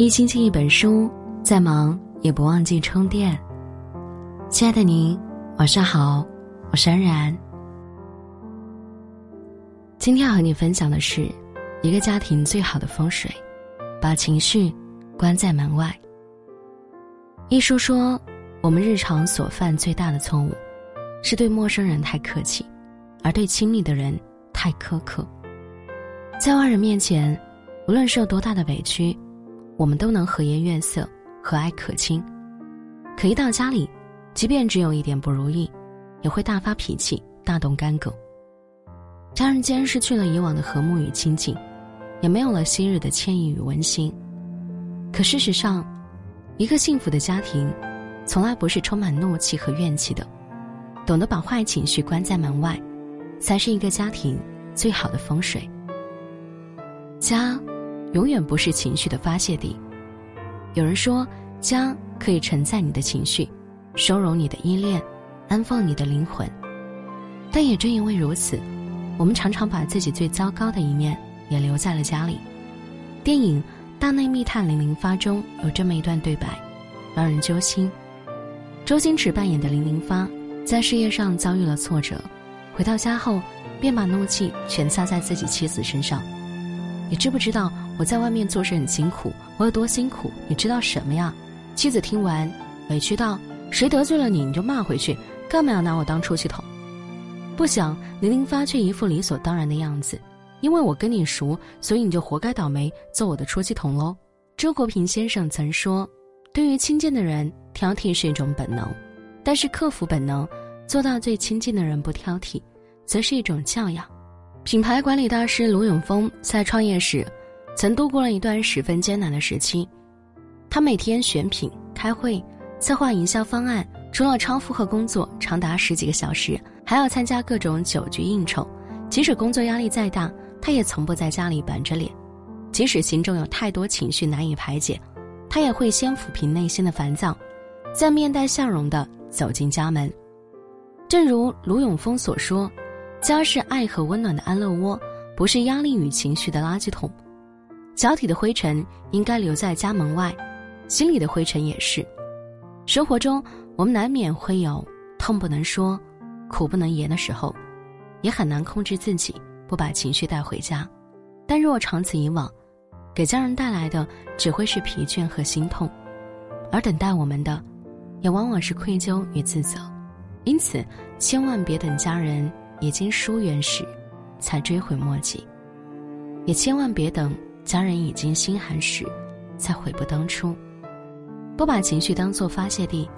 一星期一本书，再忙也不忘记充电。亲爱的您，晚上好，我是安然。今天要和你分享的是，一个家庭最好的风水，把情绪关在门外。一书说，我们日常所犯最大的错误，是对陌生人太客气，而对亲密的人太苛刻。在外人面前，无论是有多大的委屈。我们都能和颜悦色、和蔼可亲，可一到家里，即便只有一点不如意，也会大发脾气、大动干戈。家人间失去了以往的和睦与亲近，也没有了昔日的歉意与温馨。可事实上，一个幸福的家庭，从来不是充满怒气和怨气的。懂得把坏情绪关在门外，才是一个家庭最好的风水。家。永远不是情绪的发泄地。有人说，家可以承载你的情绪，收容你的依恋，安放你的灵魂。但也正因为如此，我们常常把自己最糟糕的一面也留在了家里。电影《大内密探零零发》中有这么一段对白，让人揪心。周星驰扮演的零零发，在事业上遭遇了挫折，回到家后，便把怒气全撒在自己妻子身上。你知不知道我在外面做事很辛苦？我有多辛苦？你知道什么呀？妻子听完，委屈道：“谁得罪了你，你就骂回去，干嘛要拿我当出气筒？”不想林林发却一副理所当然的样子：“因为我跟你熟，所以你就活该倒霉，做我的出气筒喽。”周国平先生曾说：“对于亲近的人，挑剔是一种本能；但是克服本能，做到最亲近的人不挑剔，则是一种教养。”品牌管理大师卢永峰在创业时，曾度过了一段十分艰难的时期。他每天选品、开会、策划营销方案，除了超负荷工作长达十几个小时，还要参加各种酒局应酬。即使工作压力再大，他也从不在家里板着脸。即使心中有太多情绪难以排解，他也会先抚平内心的烦躁，再面带笑容地走进家门。正如卢永峰所说。家是爱和温暖的安乐窝，不是压力与情绪的垃圾桶。脚底的灰尘应该留在家门外，心里的灰尘也是。生活中，我们难免会有痛不能说、苦不能言的时候，也很难控制自己不把情绪带回家。但若长此以往，给家人带来的只会是疲倦和心痛，而等待我们的，也往往是愧疚与自责。因此，千万别等家人。已经疏远时，才追悔莫及；也千万别等家人已经心寒时，才悔不当初。不把情绪当作发泄地，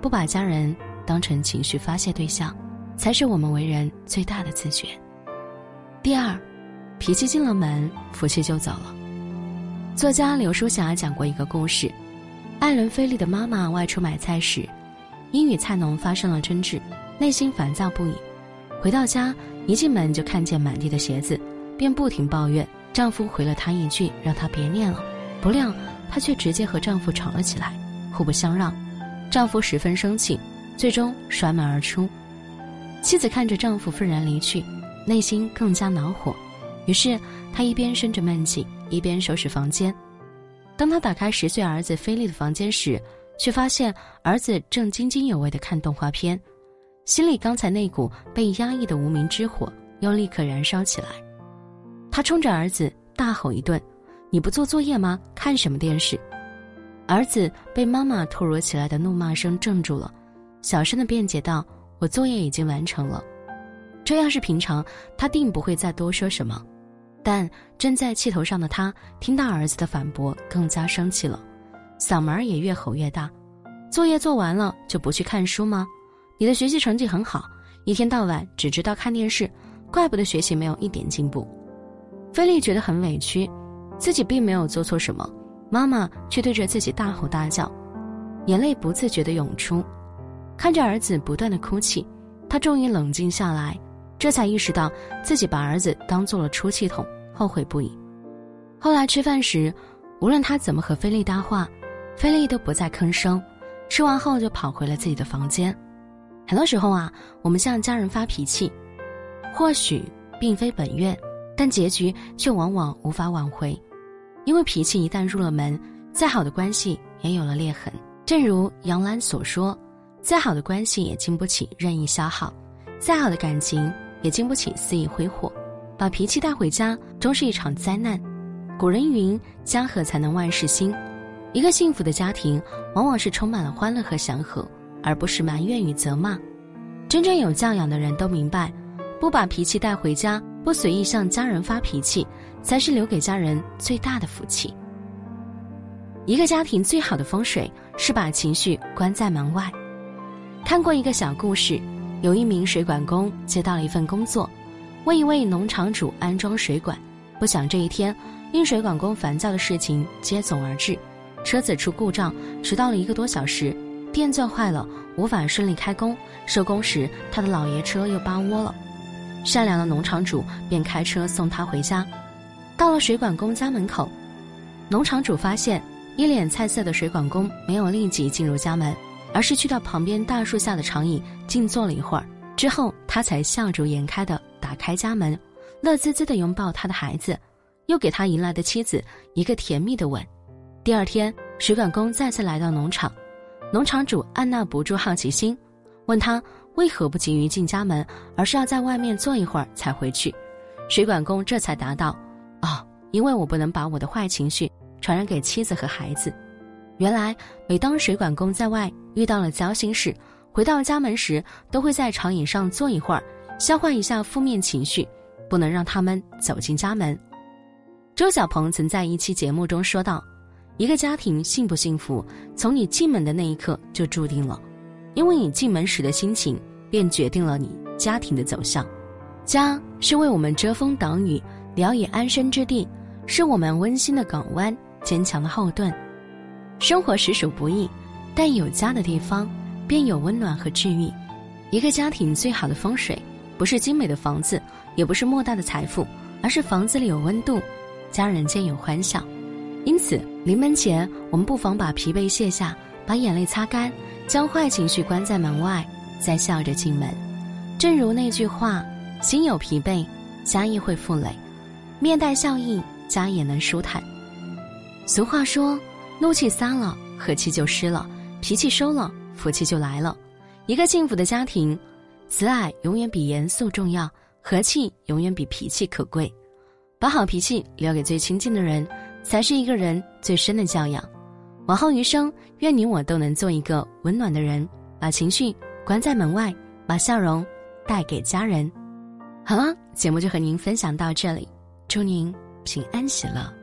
不把家人当成情绪发泄对象，才是我们为人最大的自觉。第二，脾气进了门，福气就走了。作家刘淑霞讲过一个故事：艾伦·菲利的妈妈外出买菜时，因与菜农发生了争执，内心烦躁不已。回到家，一进门就看见满地的鞋子，便不停抱怨。丈夫回了她一句，让她别念了。不料她却直接和丈夫吵了起来，互不相让。丈夫十分生气，最终摔门而出。妻子看着丈夫愤然离去，内心更加恼火。于是她一边生着闷气，一边收拾房间。当她打开十岁儿子菲利的房间时，却发现儿子正津津有味地看动画片。心里刚才那股被压抑的无名之火又立刻燃烧起来，他冲着儿子大吼一顿：“你不做作业吗？看什么电视？”儿子被妈妈突如其来的怒骂声镇住了，小声的辩解道：“我作业已经完成了。”这要是平常，他定不会再多说什么，但正在气头上的他听到儿子的反驳，更加生气了，嗓门也越吼越大：“作业做完了就不去看书吗？”你的学习成绩很好，一天到晚只知道看电视，怪不得学习没有一点进步。菲利觉得很委屈，自己并没有做错什么，妈妈却对着自己大吼大叫，眼泪不自觉的涌出。看着儿子不断的哭泣，他终于冷静下来，这才意识到自己把儿子当做了出气筒，后悔不已。后来吃饭时，无论他怎么和菲利搭话，菲利都不再吭声，吃完后就跑回了自己的房间。很多时候啊，我们向家人发脾气，或许并非本愿，但结局却往往无法挽回。因为脾气一旦入了门，再好的关系也有了裂痕。正如杨澜所说：“再好的关系也经不起任意消耗，再好的感情也经不起肆意挥霍。把脾气带回家，终是一场灾难。”古人云：“家和才能万事兴。”一个幸福的家庭，往往是充满了欢乐和祥和，而不是埋怨与责骂。真正有教养的人都明白，不把脾气带回家，不随意向家人发脾气，才是留给家人最大的福气。一个家庭最好的风水是把情绪关在门外。看过一个小故事，有一名水管工接到了一份工作，为一位农场主安装水管。不想这一天，因水管工烦躁的事情接踵而至。车子出故障，迟到了一个多小时，电钻坏了，无法顺利开工。收工时，他的老爷车又扒窝了。善良的农场主便开车送他回家。到了水管工家门口，农场主发现一脸菜色的水管工没有立即进入家门，而是去到旁边大树下的长椅静坐了一会儿。之后，他才笑逐颜开的打开家门，乐滋滋的拥抱他的孩子，又给他迎来的妻子一个甜蜜的吻。第二天，水管工再次来到农场，农场主按捺不住好奇心，问他为何不急于进家门，而是要在外面坐一会儿才回去。水管工这才答道：“哦，因为我不能把我的坏情绪传染给妻子和孩子。”原来，每当水管工在外遇到了糟心事，回到家门时，都会在长椅上坐一会儿，消化一下负面情绪，不能让他们走进家门。周小鹏曾在一期节目中说道。一个家庭幸不幸福，从你进门的那一刻就注定了，因为你进门时的心情，便决定了你家庭的走向。家是为我们遮风挡雨、聊以安身之地，是我们温馨的港湾、坚强的后盾。生活实属不易，但有家的地方，便有温暖和治愈。一个家庭最好的风水，不是精美的房子，也不是莫大的财富，而是房子里有温度，家人间有欢笑。因此，临门前，我们不妨把疲惫卸下，把眼泪擦干，将坏情绪关在门外，再笑着进门。正如那句话：“心有疲惫，家亦会负累；面带笑意，家也能舒坦。”俗话说：“怒气撒了，和气就失了；脾气收了，福气就来了。”一个幸福的家庭，慈爱永远比严肃重要，和气永远比脾气可贵。把好脾气留给最亲近的人。才是一个人最深的教养。往后余生，愿你我都能做一个温暖的人，把情绪关在门外，把笑容带给家人。好了，节目就和您分享到这里，祝您平安喜乐。